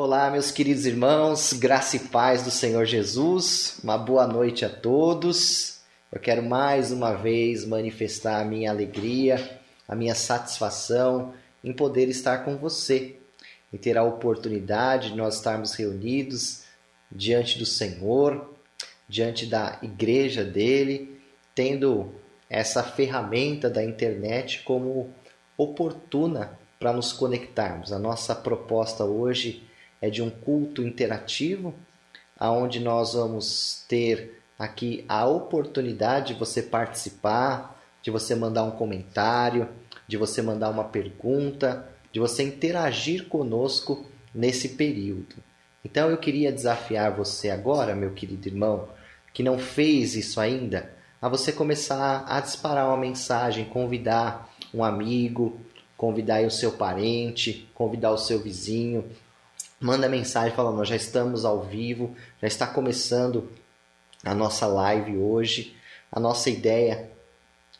Olá, meus queridos irmãos, graça e paz do Senhor Jesus, uma boa noite a todos. Eu quero mais uma vez manifestar a minha alegria, a minha satisfação em poder estar com você, e ter a oportunidade de nós estarmos reunidos diante do Senhor, diante da igreja dele, tendo essa ferramenta da internet como oportuna para nos conectarmos. A nossa proposta hoje é de um culto interativo, aonde nós vamos ter aqui a oportunidade de você participar, de você mandar um comentário, de você mandar uma pergunta, de você interagir conosco nesse período. Então eu queria desafiar você agora, meu querido irmão, que não fez isso ainda, a você começar a disparar uma mensagem, convidar um amigo, convidar o seu parente, convidar o seu vizinho, manda mensagem falando, nós já estamos ao vivo, já está começando a nossa live hoje. A nossa ideia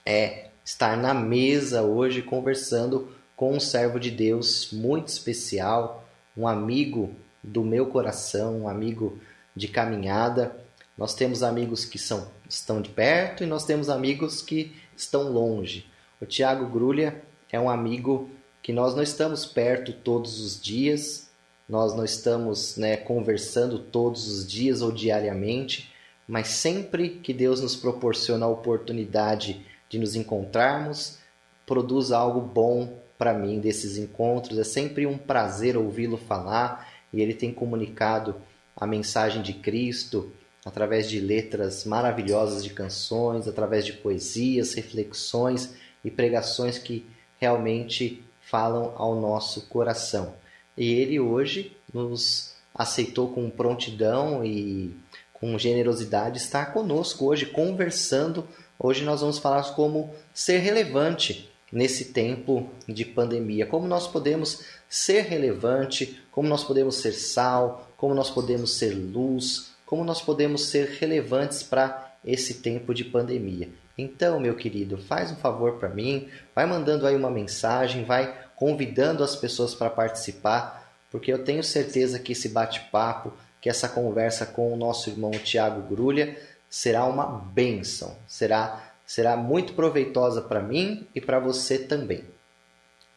é estar na mesa hoje conversando com um servo de Deus muito especial, um amigo do meu coração, um amigo de caminhada. Nós temos amigos que são, estão de perto e nós temos amigos que estão longe. O Tiago Grulha é um amigo que nós não estamos perto todos os dias, nós não estamos né, conversando todos os dias ou diariamente, mas sempre que Deus nos proporciona a oportunidade de nos encontrarmos, produz algo bom para mim desses encontros. É sempre um prazer ouvi-lo falar e ele tem comunicado a mensagem de Cristo através de letras maravilhosas de canções, através de poesias, reflexões e pregações que realmente falam ao nosso coração. E ele hoje nos aceitou com prontidão e com generosidade estar conosco hoje, conversando. Hoje nós vamos falar como ser relevante nesse tempo de pandemia, como nós podemos ser relevante, como nós podemos ser sal, como nós podemos ser luz, como nós podemos ser relevantes para esse tempo de pandemia. Então, meu querido, faz um favor para mim, vai mandando aí uma mensagem, vai convidando as pessoas para participar, porque eu tenho certeza que esse bate-papo, que essa conversa com o nosso irmão Tiago Grulha será uma bênção, será, será muito proveitosa para mim e para você também.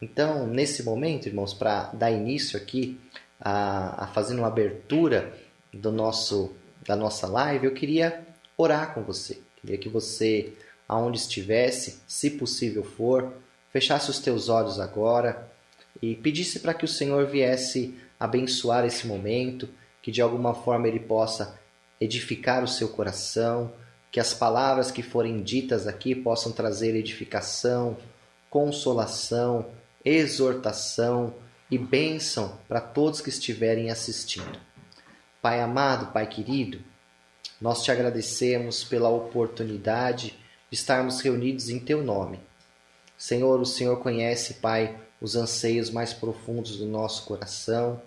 Então, nesse momento, irmãos, para dar início aqui a, a fazendo uma abertura do nosso da nossa live, eu queria orar com você. Queria que você, aonde estivesse, se possível for, fechasse os teus olhos agora e pedisse para que o Senhor viesse abençoar esse momento, que de alguma forma ele possa edificar o seu coração, que as palavras que forem ditas aqui possam trazer edificação, consolação, exortação e bênção para todos que estiverem assistindo. Pai amado, Pai querido, nós te agradecemos pela oportunidade de estarmos reunidos em Teu nome Senhor, o Senhor conhece, Pai, os anseios mais profundos do nosso coração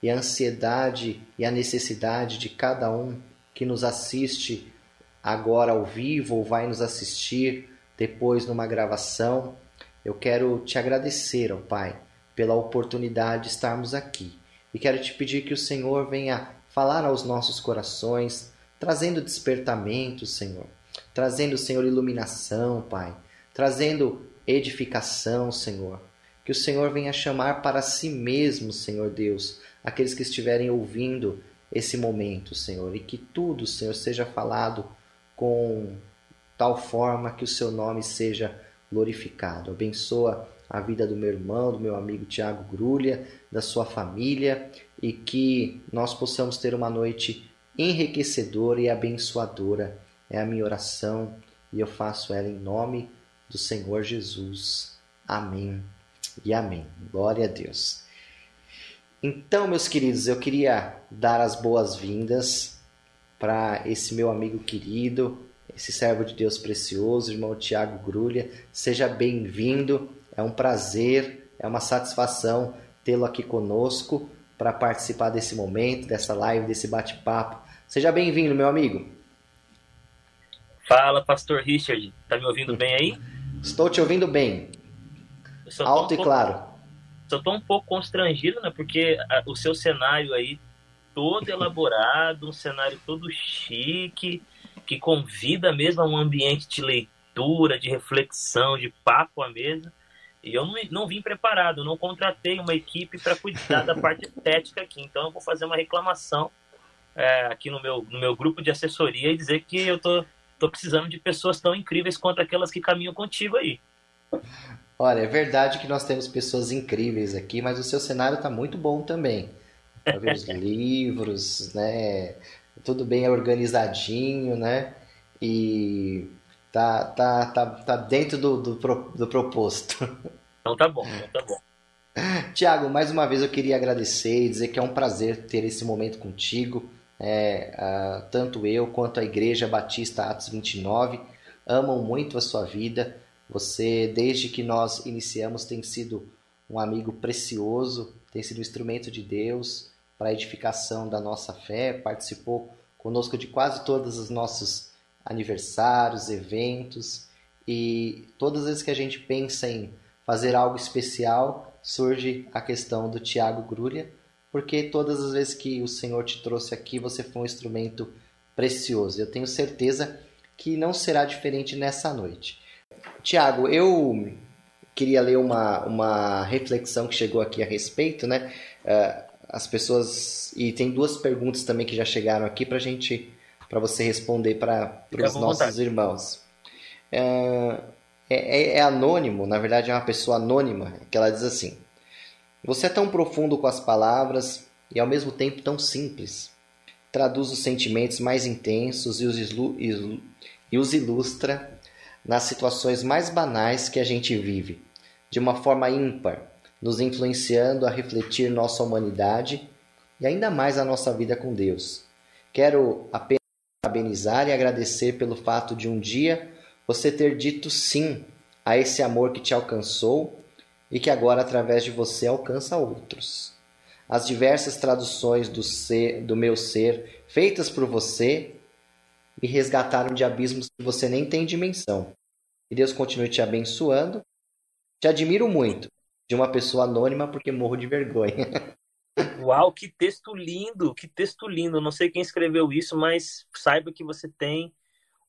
e a ansiedade e a necessidade de cada um que nos assiste agora ao vivo ou vai nos assistir depois numa gravação. Eu quero te agradecer, ó Pai, pela oportunidade de estarmos aqui e quero te pedir que o Senhor venha falar aos nossos corações, trazendo despertamento, Senhor, trazendo, Senhor, iluminação, Pai, trazendo edificação, Senhor. Que o Senhor venha chamar para si mesmo, Senhor Deus, aqueles que estiverem ouvindo esse momento, Senhor, e que tudo, Senhor, seja falado com tal forma que o seu nome seja glorificado. Abençoa a vida do meu irmão, do meu amigo Tiago Grulha, da sua família e que nós possamos ter uma noite enriquecedora e abençoadora. É a minha oração e eu faço ela em nome de do Senhor Jesus. Amém e amém. Glória a Deus. Então, meus queridos, eu queria dar as boas-vindas para esse meu amigo querido, esse servo de Deus precioso, irmão Tiago Grulha. Seja bem-vindo, é um prazer, é uma satisfação tê-lo aqui conosco para participar desse momento, dessa live, desse bate-papo. Seja bem-vindo, meu amigo. Fala, pastor Richard. Tá me ouvindo bem aí? Estou te ouvindo bem. Alto um e pouco, claro. eu tô um pouco constrangido, né? Porque a, o seu cenário aí todo elaborado, um cenário todo chique, que convida mesmo a um ambiente de leitura, de reflexão, de papo à mesa. E eu não, não vim preparado, não contratei uma equipe para cuidar da parte estética aqui. Então eu vou fazer uma reclamação é, aqui no meu, no meu grupo de assessoria e dizer que eu tô, tô precisando de pessoas tão incríveis quanto aquelas que caminham contigo aí. Olha, é verdade que nós temos pessoas incríveis aqui, mas o seu cenário está muito bom também. Para ver os livros, né? Tudo bem organizadinho, né? E tá, tá, tá, tá dentro do, do, do proposto. Então tá bom, então tá bom. Tiago, mais uma vez eu queria agradecer e dizer que é um prazer ter esse momento contigo. É, uh, tanto eu quanto a Igreja Batista Atos 29 amam muito a sua vida. Você, desde que nós iniciamos, tem sido um amigo precioso, tem sido um instrumento de Deus para a edificação da nossa fé, participou conosco de quase todos os nossos aniversários, eventos, e todas as vezes que a gente pensa em fazer algo especial, surge a questão do Tiago Grúria, porque todas as vezes que o Senhor te trouxe aqui, você foi um instrumento precioso. Eu tenho certeza que não será diferente nessa noite. Tiago, eu queria ler uma, uma reflexão que chegou aqui a respeito, né? Uh, as pessoas e tem duas perguntas também que já chegaram aqui para gente, para você responder para os nossos vontade. irmãos. Uh, é, é, anônimo, na verdade é uma pessoa anônima que ela diz assim: Você é tão profundo com as palavras e ao mesmo tempo tão simples. Traduz os sentimentos mais intensos e os, e os ilustra nas situações mais banais que a gente vive, de uma forma ímpar, nos influenciando a refletir nossa humanidade e ainda mais a nossa vida com Deus. Quero apenas parabenizar e agradecer pelo fato de um dia você ter dito sim a esse amor que te alcançou e que agora, através de você, alcança outros. As diversas traduções do, ser, do meu ser feitas por você me resgataram de abismos que você nem tem dimensão. Que Deus continue te abençoando. Te admiro muito de uma pessoa anônima porque morro de vergonha. Uau, que texto lindo, que texto lindo. Não sei quem escreveu isso, mas saiba que você tem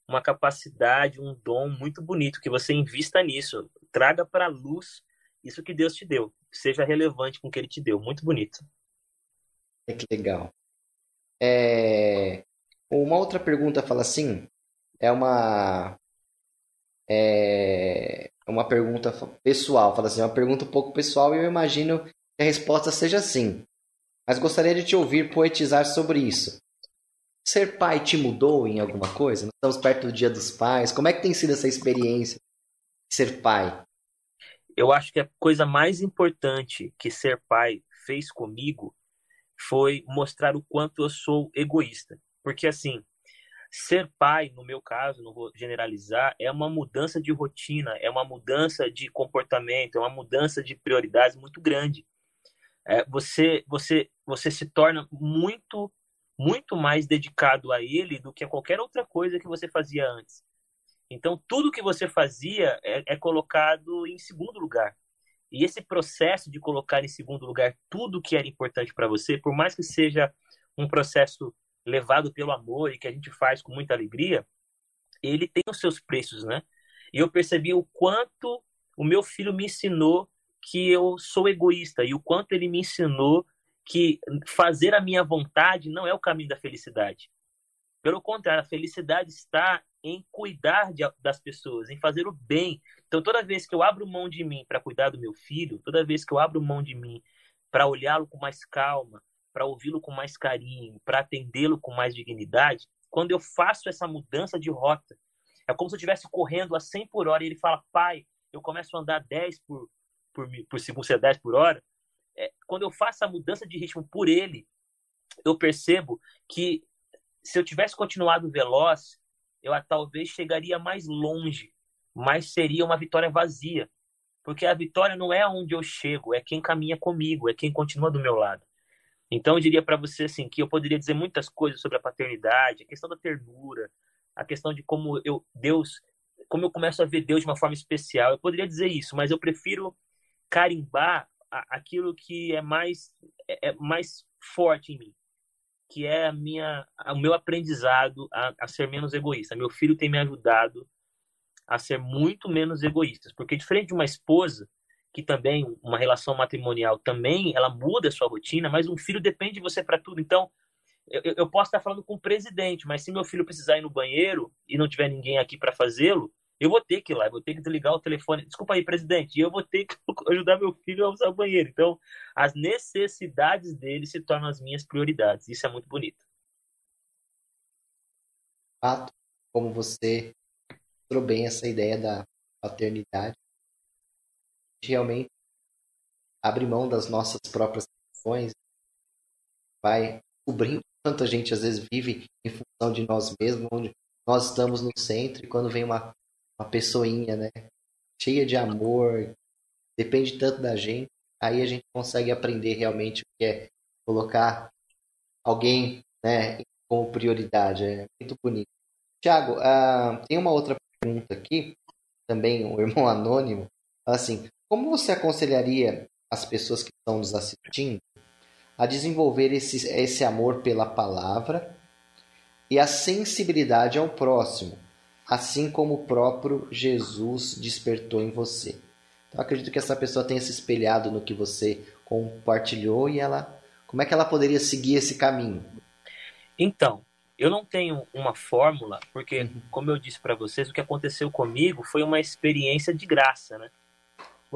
uma capacidade, um dom muito bonito, que você invista nisso. Traga para a luz isso que Deus te deu. Seja relevante com o que Ele te deu. Muito bonito. É que legal. É... Uma outra pergunta fala assim, é uma é uma pergunta pessoal, fala assim, é uma pergunta um pouco pessoal e eu imagino que a resposta seja sim. Mas gostaria de te ouvir poetizar sobre isso. Ser pai te mudou em alguma coisa? Nós estamos perto do Dia dos Pais. Como é que tem sido essa experiência de ser pai? Eu acho que a coisa mais importante que ser pai fez comigo foi mostrar o quanto eu sou egoísta. Porque, assim, ser pai, no meu caso, não vou generalizar, é uma mudança de rotina, é uma mudança de comportamento, é uma mudança de prioridades muito grande. É, você, você, você se torna muito, muito mais dedicado a ele do que a qualquer outra coisa que você fazia antes. Então, tudo que você fazia é, é colocado em segundo lugar. E esse processo de colocar em segundo lugar tudo que era importante para você, por mais que seja um processo levado pelo amor e que a gente faz com muita alegria, ele tem os seus preços, né? E eu percebi o quanto o meu filho me ensinou que eu sou egoísta e o quanto ele me ensinou que fazer a minha vontade não é o caminho da felicidade. Pelo contrário, a felicidade está em cuidar de, das pessoas, em fazer o bem. Então, toda vez que eu abro mão de mim para cuidar do meu filho, toda vez que eu abro mão de mim para olhá-lo com mais calma, para ouvi-lo com mais carinho, para atendê-lo com mais dignidade, quando eu faço essa mudança de rota, é como se eu estivesse correndo a 100 por hora e ele fala, pai, eu começo a andar 10 por, por, por segundo, se é 10 por hora. É, quando eu faço a mudança de ritmo por ele, eu percebo que se eu tivesse continuado veloz, eu talvez chegaria mais longe, mas seria uma vitória vazia. Porque a vitória não é onde eu chego, é quem caminha comigo, é quem continua do meu lado. Então eu diria para você assim que eu poderia dizer muitas coisas sobre a paternidade, a questão da ternura, a questão de como eu Deus, como eu começo a ver Deus de uma forma especial. Eu poderia dizer isso, mas eu prefiro carimbar aquilo que é mais, é, é mais forte em mim, que é a minha, o meu aprendizado a, a ser menos egoísta. Meu filho tem me ajudado a ser muito menos egoísta, porque diferente de uma esposa que também uma relação matrimonial também ela muda a sua rotina, mas um filho depende de você para tudo. Então, eu, eu, posso estar falando com o presidente, mas se meu filho precisar ir no banheiro e não tiver ninguém aqui para fazê-lo, eu vou ter que ir lá, vou ter que desligar o telefone. Desculpa aí, presidente, eu vou ter que ajudar meu filho a usar o banheiro. Então, as necessidades dele se tornam as minhas prioridades. Isso é muito bonito. Fato, como você trouxe bem essa ideia da paternidade, realmente abre mão das nossas próprias ações, vai cobrindo quanto a gente às vezes vive em função de nós mesmos, onde nós estamos no centro e quando vem uma, uma pessoinha, né, cheia de amor, depende tanto da gente, aí a gente consegue aprender realmente o que é colocar alguém, né, como prioridade, é muito bonito. Tiago, uh, tem uma outra pergunta aqui, também um irmão anônimo, assim, como você aconselharia as pessoas que estão nos assistindo a desenvolver esse, esse amor pela palavra e a sensibilidade ao próximo, assim como o próprio Jesus despertou em você? Então, acredito que essa pessoa tenha se espelhado no que você compartilhou e ela, como é que ela poderia seguir esse caminho? Então, eu não tenho uma fórmula, porque, uhum. como eu disse para vocês, o que aconteceu comigo foi uma experiência de graça, né?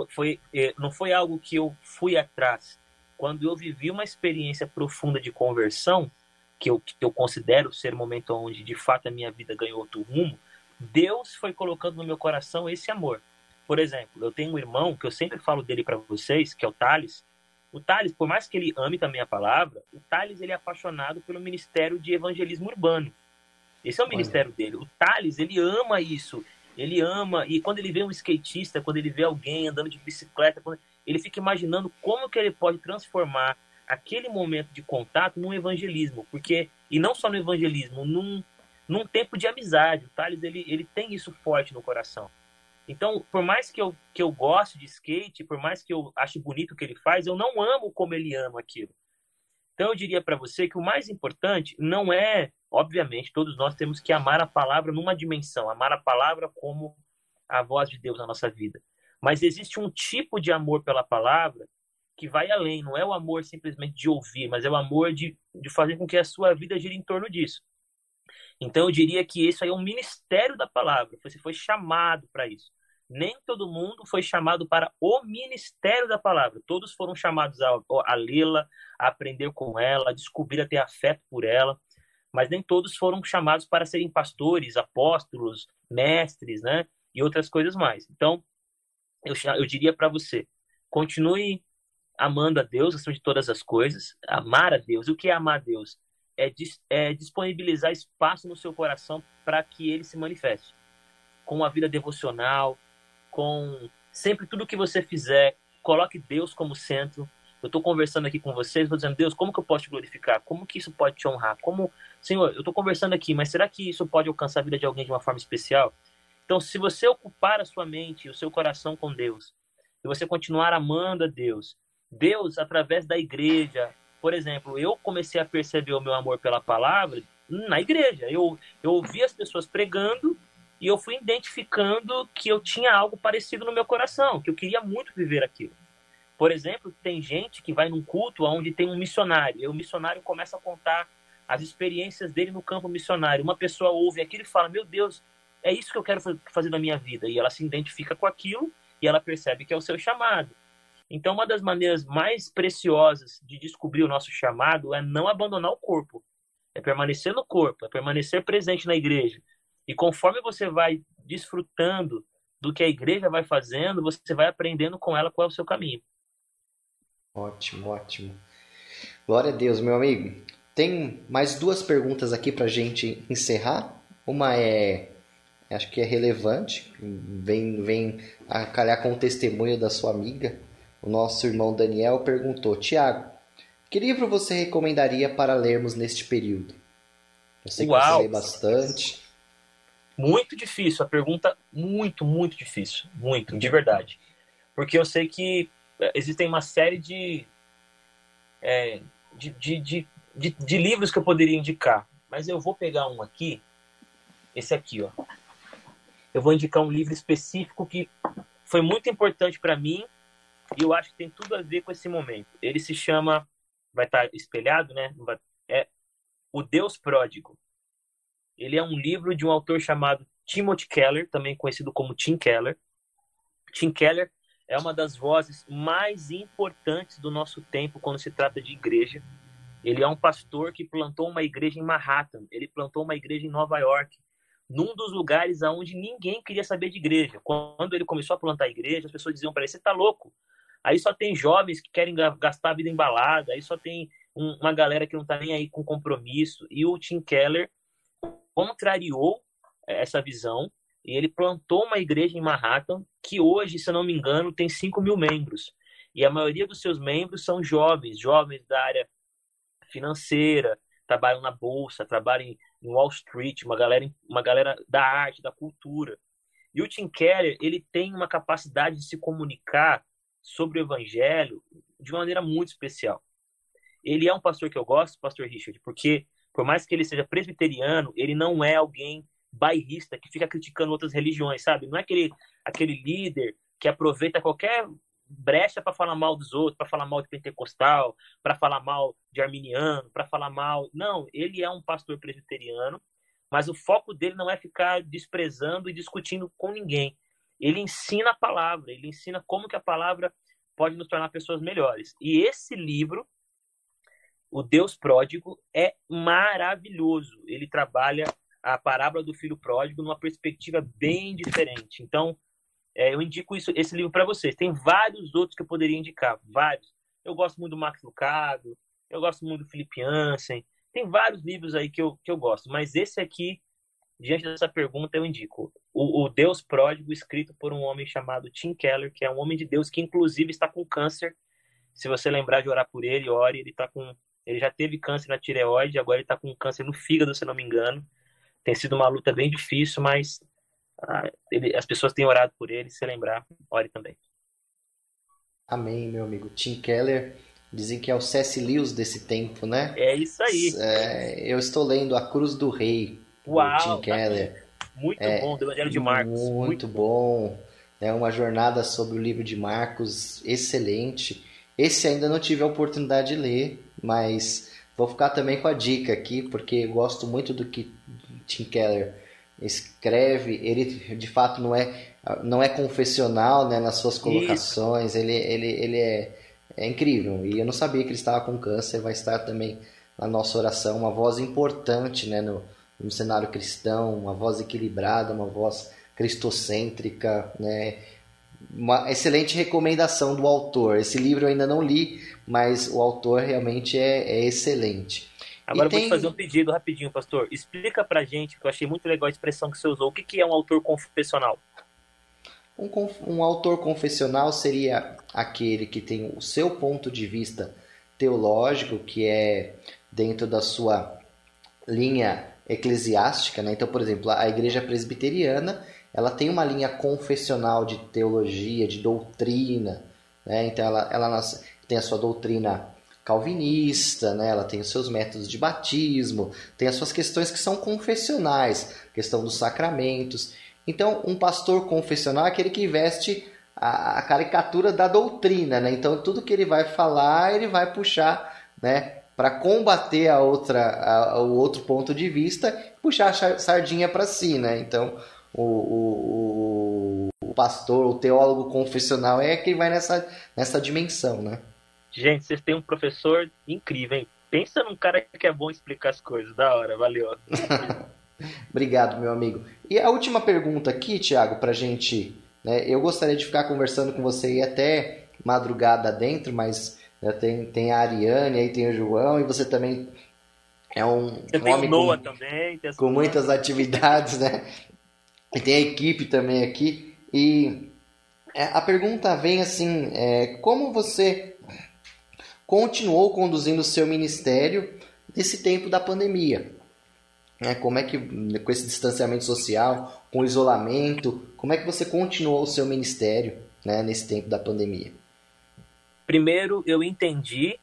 foi, é, não foi algo que eu fui atrás. Quando eu vivi uma experiência profunda de conversão, que eu, que eu considero ser o momento onde de fato a minha vida ganhou outro rumo, Deus foi colocando no meu coração esse amor. Por exemplo, eu tenho um irmão que eu sempre falo dele para vocês, que é o Thales. O Thales, por mais que ele ame também a palavra, o Thales ele é apaixonado pelo ministério de evangelismo urbano. Esse é o Olha. ministério dele. O Thales, ele ama isso. Ele ama, e quando ele vê um skatista, quando ele vê alguém andando de bicicleta, ele fica imaginando como que ele pode transformar aquele momento de contato num evangelismo, porque e não só no evangelismo, num, num tempo de amizade. O Thales ele, ele tem isso forte no coração. Então, por mais que eu, que eu goste de skate, por mais que eu ache bonito o que ele faz, eu não amo como ele ama aquilo. Então, eu diria para você que o mais importante não é Obviamente, todos nós temos que amar a palavra numa dimensão, amar a palavra como a voz de Deus na nossa vida. Mas existe um tipo de amor pela palavra que vai além, não é o amor simplesmente de ouvir, mas é o amor de, de fazer com que a sua vida gire em torno disso. Então eu diria que isso aí é um ministério da palavra, você foi chamado para isso. Nem todo mundo foi chamado para o ministério da palavra. Todos foram chamados a, a lê-la, a aprender com ela, a descobrir, a ter afeto por ela mas nem todos foram chamados para serem pastores, apóstolos, mestres, né? E outras coisas mais. Então, eu, eu diria para você, continue amando a Deus acima de todas as coisas, amar a Deus. O que é amar a Deus? É, é disponibilizar espaço no seu coração para que ele se manifeste. Com a vida devocional, com sempre tudo que você fizer, coloque Deus como centro. Eu estou conversando aqui com vocês, estou dizendo, Deus, como que eu posso te glorificar? Como que isso pode te honrar? Como Senhor, eu estou conversando aqui, mas será que isso pode alcançar a vida de alguém de uma forma especial? Então, se você ocupar a sua mente o seu coração com Deus, e você continuar amando a Deus, Deus, através da igreja, por exemplo, eu comecei a perceber o meu amor pela palavra na igreja. Eu, eu ouvi as pessoas pregando e eu fui identificando que eu tinha algo parecido no meu coração, que eu queria muito viver aquilo. Por exemplo, tem gente que vai num culto onde tem um missionário, e o missionário começa a contar as experiências dele no campo missionário. Uma pessoa ouve aquilo e fala: Meu Deus, é isso que eu quero fazer na minha vida. E ela se identifica com aquilo e ela percebe que é o seu chamado. Então, uma das maneiras mais preciosas de descobrir o nosso chamado é não abandonar o corpo, é permanecer no corpo, é permanecer presente na igreja. E conforme você vai desfrutando do que a igreja vai fazendo, você vai aprendendo com ela qual é o seu caminho. Ótimo, ótimo. Glória a Deus, meu amigo. Tem mais duas perguntas aqui para gente encerrar. Uma é, acho que é relevante, vem, vem a calhar com o testemunho da sua amiga. O nosso irmão Daniel perguntou: Tiago, que livro você recomendaria para lermos neste período? Eu sei Uau. que você lê bastante. Muito difícil, a pergunta muito, muito difícil. Muito, de verdade. Porque eu sei que existem uma série de, é, de, de, de, de, de livros que eu poderia indicar, mas eu vou pegar um aqui, esse aqui, ó. Eu vou indicar um livro específico que foi muito importante para mim e eu acho que tem tudo a ver com esse momento. Ele se chama, vai estar tá espelhado, né? É O Deus Pródigo. Ele é um livro de um autor chamado Timothy Keller, também conhecido como Tim Keller. Tim Keller é uma das vozes mais importantes do nosso tempo quando se trata de igreja. Ele é um pastor que plantou uma igreja em Manhattan, ele plantou uma igreja em Nova York, num dos lugares aonde ninguém queria saber de igreja. Quando ele começou a plantar a igreja, as pessoas diziam para ele: "Você está louco? Aí só tem jovens que querem gastar a vida em balada, aí só tem um, uma galera que não está nem aí com compromisso". E o Tim Keller contrariou é, essa visão e ele plantou uma igreja em Manhattan que hoje, se eu não me engano, tem 5 mil membros. E a maioria dos seus membros são jovens, jovens da área financeira, trabalham na bolsa, trabalham em Wall Street, uma galera, uma galera da arte, da cultura. E o Tim Keller, ele tem uma capacidade de se comunicar sobre o evangelho de uma maneira muito especial. Ele é um pastor que eu gosto, pastor Richard, porque por mais que ele seja presbiteriano, ele não é alguém bairrista que fica criticando outras religiões, sabe? Não é aquele, aquele líder que aproveita qualquer brecha para falar mal dos outros, para falar mal de pentecostal, para falar mal de arminiano, para falar mal. Não, ele é um pastor presbiteriano, mas o foco dele não é ficar desprezando e discutindo com ninguém. Ele ensina a palavra, ele ensina como que a palavra pode nos tornar pessoas melhores. E esse livro o Deus pródigo é maravilhoso. Ele trabalha a parábola do filho pródigo numa perspectiva bem diferente. Então, é, eu indico isso, esse livro para vocês. Tem vários outros que eu poderia indicar, vários. Eu gosto muito do Max Lucado, eu gosto muito do Felipe Ansem. Tem vários livros aí que eu, que eu gosto, mas esse aqui, diante dessa pergunta, eu indico. O, o Deus Pródigo, escrito por um homem chamado Tim Keller, que é um homem de Deus que, inclusive, está com câncer. Se você lembrar de orar por ele, ore. Ele está com ele já teve câncer na tireoide, agora ele está com câncer no fígado, se não me engano. Tem sido uma luta bem difícil, mas ah, ele, as pessoas têm orado por ele. Se lembrar, ore também. Amém, meu amigo. Tim Keller, dizem que é o C.S. Lewis desse tempo, né? É isso aí. É, eu estou lendo A Cruz do Rei, Uau, Tim Keller. Muito é, bom, do Evangelho de Marcos. Muito, muito bom. É uma jornada sobre o livro de Marcos excelente. Esse ainda não tive a oportunidade de ler, mas vou ficar também com a dica aqui, porque gosto muito do que Tim Keller escreve. Ele de fato não é não é confessional né, nas suas colocações, ele, ele, ele é, é incrível. E eu não sabia que ele estava com câncer, vai estar também na nossa oração, uma voz importante né, no, no cenário cristão, uma voz equilibrada, uma voz cristocêntrica, né? uma excelente recomendação do autor. Esse livro eu ainda não li, mas o autor realmente é, é excelente. Agora eu tem... vou te fazer um pedido rapidinho, pastor. Explica pra gente, que eu achei muito legal a expressão que você usou. O que, que é um autor confessional? Um, um autor confessional seria aquele que tem o seu ponto de vista teológico, que é dentro da sua linha eclesiástica. Né? Então, por exemplo, a igreja presbiteriana ela tem uma linha confessional de teologia, de doutrina, né? então ela, ela tem a sua doutrina calvinista, né? ela tem os seus métodos de batismo, tem as suas questões que são confessionais, questão dos sacramentos. Então, um pastor confessional é aquele que veste a, a caricatura da doutrina, né? então tudo que ele vai falar, ele vai puxar né? Para combater a outra, a, o outro ponto de vista, puxar a sardinha para si. Né? Então, o, o, o pastor, o teólogo confessional é quem vai nessa, nessa dimensão, né? Gente, vocês têm um professor incrível, hein? Pensa num cara que é bom explicar as coisas. Da hora, valeu. Obrigado, meu amigo. E a última pergunta aqui, Thiago, pra gente. Né, eu gostaria de ficar conversando com você e até madrugada dentro, mas né, tem, tem a Ariane, aí tem o João, e você também é um você homem com, também, com muitas atividades, né? E tem a equipe também aqui. E é, a pergunta vem assim: é, como você continuou conduzindo o seu ministério nesse tempo da pandemia? É, como é que, com esse distanciamento social, com o isolamento, como é que você continuou o seu ministério né, nesse tempo da pandemia? Primeiro, eu entendi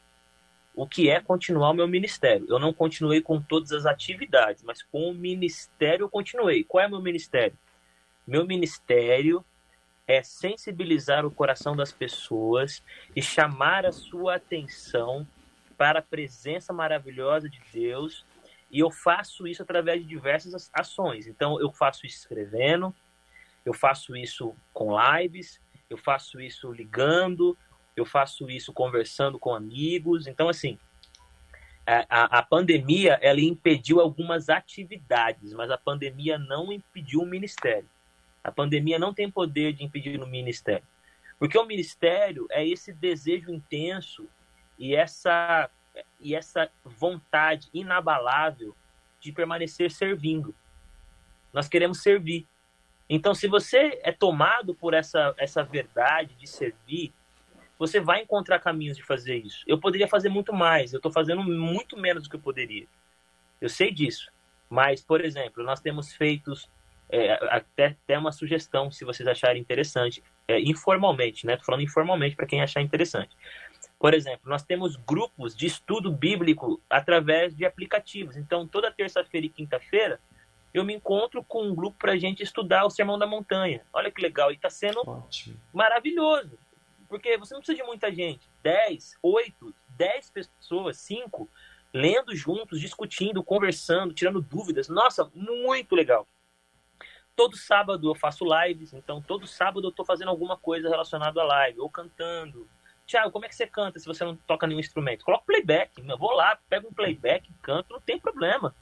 o que é continuar o meu ministério. Eu não continuei com todas as atividades, mas com o ministério eu continuei. Qual é o meu ministério? Meu ministério é sensibilizar o coração das pessoas e chamar a sua atenção para a presença maravilhosa de Deus. E eu faço isso através de diversas ações. Então, eu faço isso escrevendo, eu faço isso com lives, eu faço isso ligando, eu faço isso conversando com amigos. Então, assim, a, a, pandemia ela impediu algumas atividades, mas a pandemia não impediu o ministério. A pandemia não tem poder de impedir o ministério. Porque o ministério é esse desejo intenso e essa, e essa vontade inabalável de permanecer servindo. Nós queremos servir. Então, se você é tomado por essa, essa verdade de servir, você vai encontrar caminhos de fazer isso. Eu poderia fazer muito mais, eu estou fazendo muito menos do que eu poderia. Eu sei disso. Mas, por exemplo, nós temos feito é, até, até uma sugestão, se vocês acharem interessante, é, informalmente, né? Estou falando informalmente para quem achar interessante. Por exemplo, nós temos grupos de estudo bíblico através de aplicativos. Então, toda terça-feira e quinta-feira, eu me encontro com um grupo para a gente estudar o Sermão da Montanha. Olha que legal, e está sendo Ótimo. maravilhoso. Porque você não precisa de muita gente. 10, 8, 10 pessoas, 5, lendo juntos, discutindo, conversando, tirando dúvidas. Nossa, muito legal. Todo sábado eu faço lives, então todo sábado eu estou fazendo alguma coisa relacionada à live, ou cantando. Tiago, como é que você canta se você não toca nenhum instrumento? Coloca playback. Eu vou lá, pego um playback, canto, não tem problema.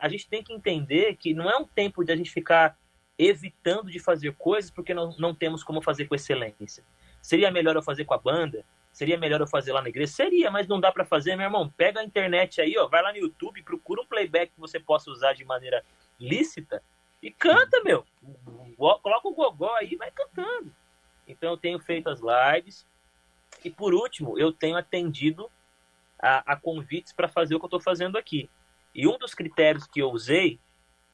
A gente tem que entender que não é um tempo de a gente ficar evitando de fazer coisas porque não, não temos como fazer com excelência. Seria melhor eu fazer com a banda? Seria melhor eu fazer lá na igreja? Seria, mas não dá para fazer, meu irmão. Pega a internet aí, ó, vai lá no YouTube, procura um playback que você possa usar de maneira lícita e canta, meu. Coloca o gogó aí e vai cantando. Então eu tenho feito as lives. E por último, eu tenho atendido a, a convites para fazer o que eu estou fazendo aqui. E um dos critérios que eu usei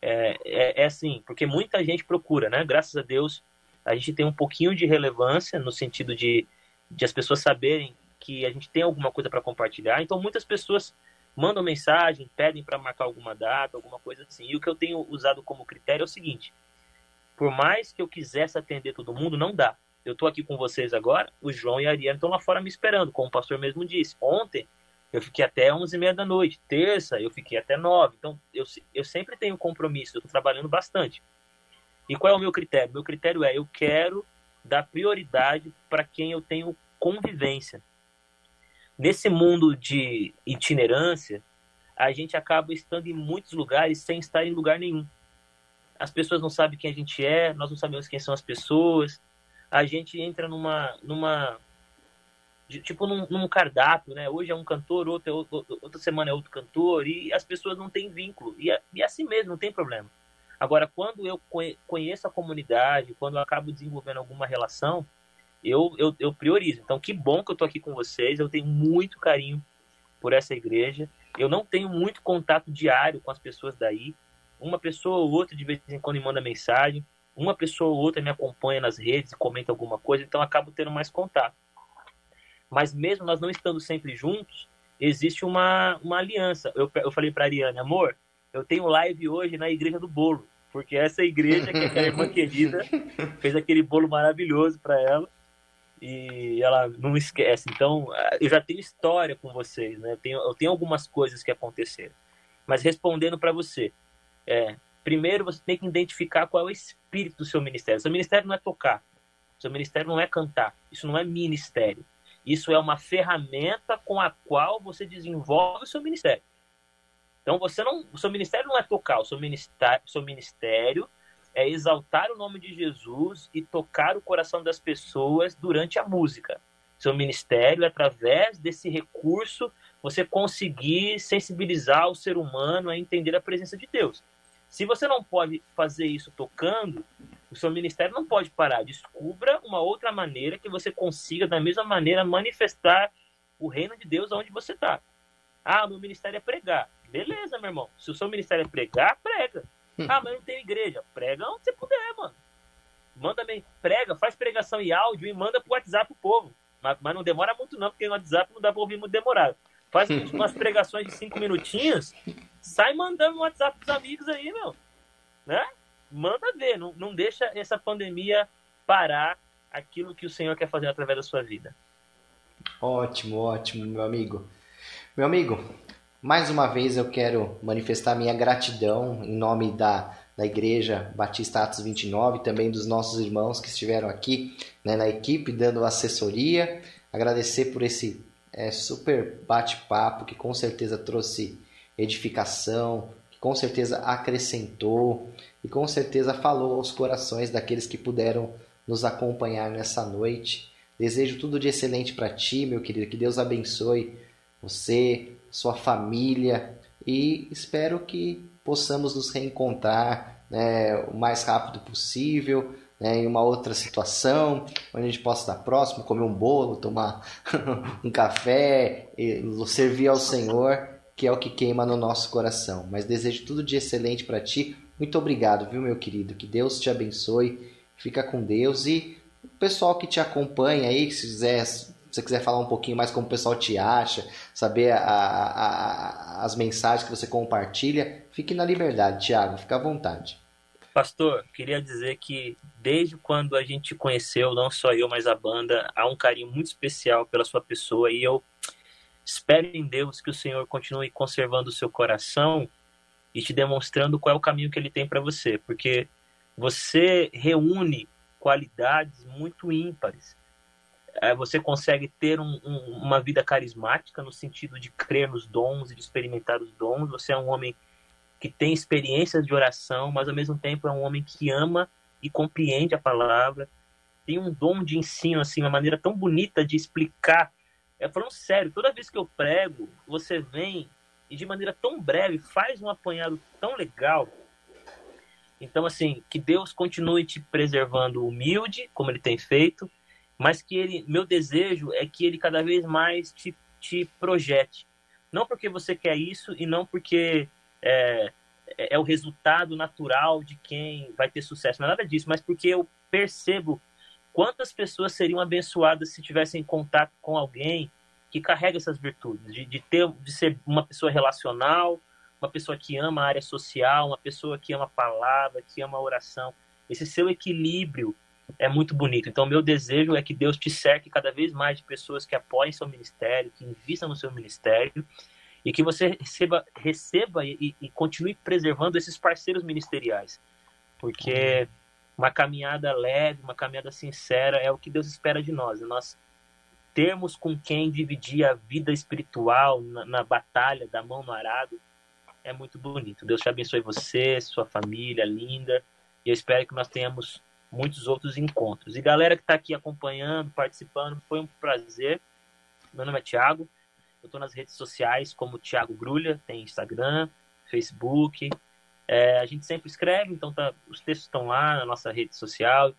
é, é, é, assim, porque muita gente procura, né? Graças a Deus, a gente tem um pouquinho de relevância no sentido de, de as pessoas saberem que a gente tem alguma coisa para compartilhar. Então, muitas pessoas mandam mensagem, pedem para marcar alguma data, alguma coisa assim. E o que eu tenho usado como critério é o seguinte: por mais que eu quisesse atender todo mundo, não dá. Eu estou aqui com vocês agora, o João e a Ariane estão lá fora me esperando, como o pastor mesmo disse. Ontem eu fiquei até 11 e meia da noite. Terça eu fiquei até 9. Então eu, eu sempre tenho compromisso, eu estou trabalhando bastante. E qual é o meu critério? Meu critério é eu quero dar prioridade para quem eu tenho convivência. Nesse mundo de itinerância, a gente acaba estando em muitos lugares sem estar em lugar nenhum. As pessoas não sabem quem a gente é, nós não sabemos quem são as pessoas. A gente entra numa, numa tipo num, num cardápio, né? Hoje é um cantor, outra, outra semana é outro cantor e as pessoas não têm vínculo. E é, e é assim mesmo, não tem problema. Agora, quando eu conheço a comunidade, quando eu acabo desenvolvendo alguma relação, eu, eu, eu priorizo. Então, que bom que eu estou aqui com vocês. Eu tenho muito carinho por essa igreja. Eu não tenho muito contato diário com as pessoas daí. Uma pessoa ou outra de vez em quando me manda mensagem. Uma pessoa ou outra me acompanha nas redes e comenta alguma coisa. Então, acabo tendo mais contato. Mas mesmo nós não estando sempre juntos, existe uma, uma aliança. Eu, eu falei para a Ariane, amor, eu tenho live hoje na Igreja do Bolo, porque essa igreja que a minha irmã querida fez aquele bolo maravilhoso para ela e ela não esquece. Então, eu já tenho história com vocês, né? Eu tenho, eu tenho algumas coisas que aconteceram. Mas respondendo para você, é, primeiro você tem que identificar qual é o espírito do seu ministério. Seu ministério não é tocar, seu ministério não é cantar, isso não é ministério. Isso é uma ferramenta com a qual você desenvolve o seu ministério. Então você não, o seu ministério não é tocar, o seu ministério, seu ministério é exaltar o nome de Jesus e tocar o coração das pessoas durante a música. Seu ministério é através desse recurso você conseguir sensibilizar o ser humano a entender a presença de Deus. Se você não pode fazer isso tocando, o seu ministério não pode parar. Descubra uma outra maneira que você consiga, da mesma maneira, manifestar o reino de Deus onde você está. Ah, meu ministério é pregar. Beleza, meu irmão. Se o seu ministério é pregar, prega. Hum. Ah, mas não tem igreja. Prega onde você puder, mano. Manda bem, prega, faz pregação e áudio e manda pro WhatsApp pro povo. Mas, mas não demora muito não, porque no WhatsApp não dá para ouvir muito demorado. Faz umas pregações de cinco minutinhos, sai mandando no WhatsApp pros amigos aí, meu. Né? Manda ver, não, não deixa essa pandemia parar aquilo que o Senhor quer fazer através da sua vida. Ótimo, ótimo, meu amigo. Meu amigo, mais uma vez eu quero manifestar minha gratidão em nome da, da Igreja Batista Atos 29, também dos nossos irmãos que estiveram aqui né, na equipe dando assessoria. Agradecer por esse é, super bate-papo que com certeza trouxe edificação, que com certeza acrescentou e com certeza falou aos corações daqueles que puderam nos acompanhar nessa noite. Desejo tudo de excelente para ti, meu querido. Que Deus abençoe você, sua família e espero que possamos nos reencontrar né, o mais rápido possível. Né, em uma outra situação, onde a gente possa estar próximo, comer um bolo, tomar um café, servir ao Senhor, que é o que queima no nosso coração. Mas desejo tudo de excelente para ti. Muito obrigado, viu, meu querido? Que Deus te abençoe Fica com Deus e o pessoal que te acompanha aí, se quiser, se você quiser falar um pouquinho mais como o pessoal te acha, saber a, a, a, as mensagens que você compartilha, fique na liberdade, Tiago, fica à vontade. Pastor, queria dizer que desde quando a gente conheceu, não só eu, mas a banda, há um carinho muito especial pela sua pessoa e eu espero em Deus que o Senhor continue conservando o seu coração e te demonstrando qual é o caminho que ele tem para você, porque você reúne qualidades muito ímpares. É, você consegue ter um, um, uma vida carismática no sentido de crer nos dons e de experimentar os dons. Você é um homem que tem experiências de oração, mas ao mesmo tempo é um homem que ama e compreende a palavra. Tem um dom de ensino, assim, uma maneira tão bonita de explicar. É falando sério, toda vez que eu prego, você vem e de maneira tão breve faz um apanhado tão legal então, assim, que Deus continue te preservando humilde, como ele tem feito, mas que ele, meu desejo é que ele cada vez mais te, te projete. Não porque você quer isso e não porque é, é, é o resultado natural de quem vai ter sucesso, não é nada disso, mas porque eu percebo quantas pessoas seriam abençoadas se tivessem contato com alguém que carrega essas virtudes, de, de ter, de ser uma pessoa relacional, uma pessoa que ama a área social, uma pessoa que ama a palavra, que ama a oração. Esse seu equilíbrio é muito bonito. Então, meu desejo é que Deus te cerque cada vez mais de pessoas que apoiem seu ministério, que invistam no seu ministério e que você receba, receba e, e continue preservando esses parceiros ministeriais. Porque uma caminhada leve, uma caminhada sincera é o que Deus espera de nós. Nós termos com quem dividir a vida espiritual na, na batalha da mão no arado é muito bonito. Deus te abençoe você, sua família linda. E eu espero que nós tenhamos muitos outros encontros. E galera que está aqui acompanhando, participando, foi um prazer. Meu nome é Thiago. Eu estou nas redes sociais como Thiago Grulha, tem Instagram, Facebook. É, a gente sempre escreve, então tá, os textos estão lá na nossa rede social.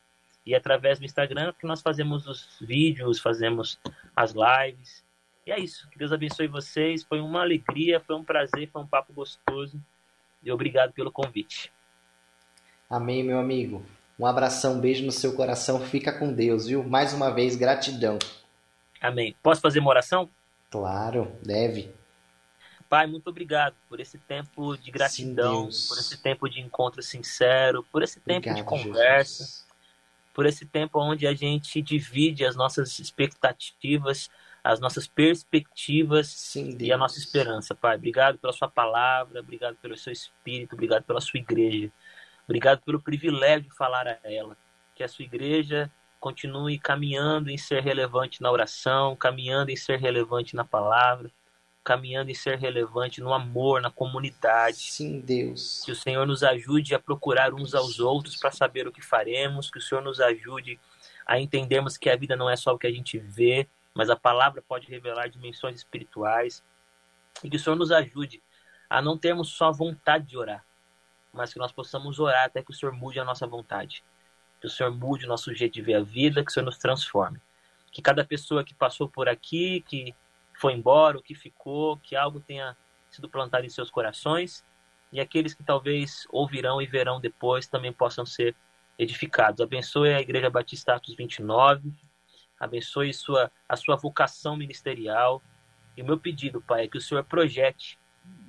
E através do Instagram que nós fazemos os vídeos, fazemos as lives. E é isso. Que Deus abençoe vocês. Foi uma alegria, foi um prazer, foi um papo gostoso. E obrigado pelo convite. Amém, meu amigo. Um abração, um beijo no seu coração. Fica com Deus, viu? Mais uma vez, gratidão. Amém. Posso fazer uma oração? Claro, deve. Pai, muito obrigado por esse tempo de gratidão, Sim, por esse tempo de encontro sincero, por esse tempo obrigado, de conversa, Jesus. por esse tempo onde a gente divide as nossas expectativas as nossas perspectivas Sim, e a nossa esperança, Pai. Obrigado pela Sua palavra, obrigado pelo Seu Espírito, obrigado pela Sua igreja, obrigado pelo privilégio de falar a ela. Que a Sua igreja continue caminhando em ser relevante na oração, caminhando em ser relevante na palavra, caminhando em ser relevante no amor, na comunidade. Sim, Deus. Que o Senhor nos ajude a procurar uns aos outros para saber o que faremos, que o Senhor nos ajude a entendermos que a vida não é só o que a gente vê, mas a palavra pode revelar dimensões espirituais e que o Senhor nos ajude a não termos só vontade de orar, mas que nós possamos orar até que o Senhor mude a nossa vontade, que o Senhor mude o nosso jeito de ver a vida, que o Senhor nos transforme. Que cada pessoa que passou por aqui, que foi embora, ou que ficou, que algo tenha sido plantado em seus corações, e aqueles que talvez ouvirão e verão depois também possam ser edificados. Abençoe a Igreja Batista Atos 29, abençoe sua, a sua vocação ministerial. E o meu pedido, Pai, é que o Senhor projete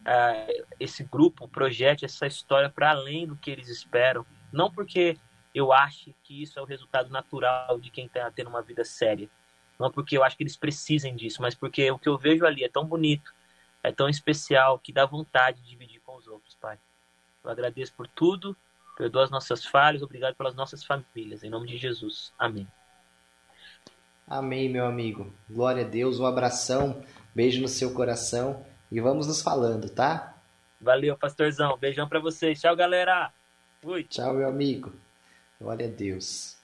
uh, esse grupo, projete essa história para além do que eles esperam. Não porque eu ache que isso é o resultado natural de quem está tendo uma vida séria. Não porque eu acho que eles precisem disso, mas porque o que eu vejo ali é tão bonito, é tão especial, que dá vontade de dividir com os outros, Pai. Eu agradeço por tudo, perdoa as nossas falhas, obrigado pelas nossas famílias. Em nome de Jesus. Amém. Amém, meu amigo. Glória a Deus, um abração, beijo no seu coração e vamos nos falando, tá? Valeu, pastorzão. Beijão para vocês. Tchau, galera. Fui. Tchau, meu amigo. Glória a Deus.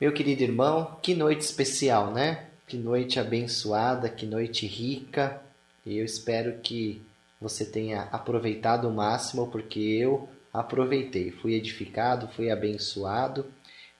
Meu querido irmão, que noite especial, né? Que noite abençoada, que noite rica. E eu espero que você tenha aproveitado o máximo, porque eu aproveitei. Fui edificado, fui abençoado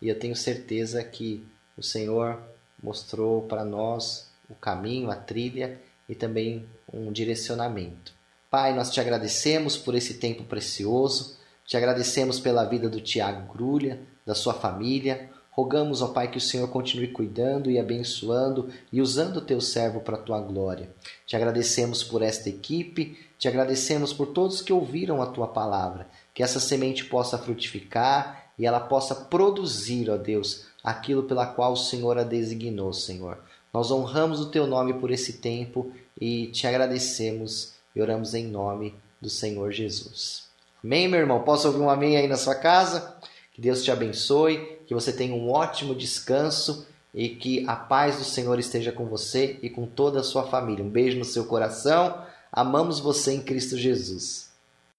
e eu tenho certeza que o Senhor mostrou para nós o caminho, a trilha e também um direcionamento. Pai, nós te agradecemos por esse tempo precioso, te agradecemos pela vida do Tiago Grulha, da sua família. Rogamos, ó Pai, que o Senhor continue cuidando e abençoando e usando o teu servo para a tua glória. Te agradecemos por esta equipe, te agradecemos por todos que ouviram a tua palavra, que essa semente possa frutificar e ela possa produzir, ó Deus, aquilo pela qual o Senhor a designou, Senhor. Nós honramos o teu nome por esse tempo e te agradecemos e oramos em nome do Senhor Jesus. Amém, meu irmão? Posso ouvir um amém aí na sua casa? Que Deus te abençoe, que você tenha um ótimo descanso e que a paz do Senhor esteja com você e com toda a sua família. Um beijo no seu coração. Amamos você em Cristo Jesus.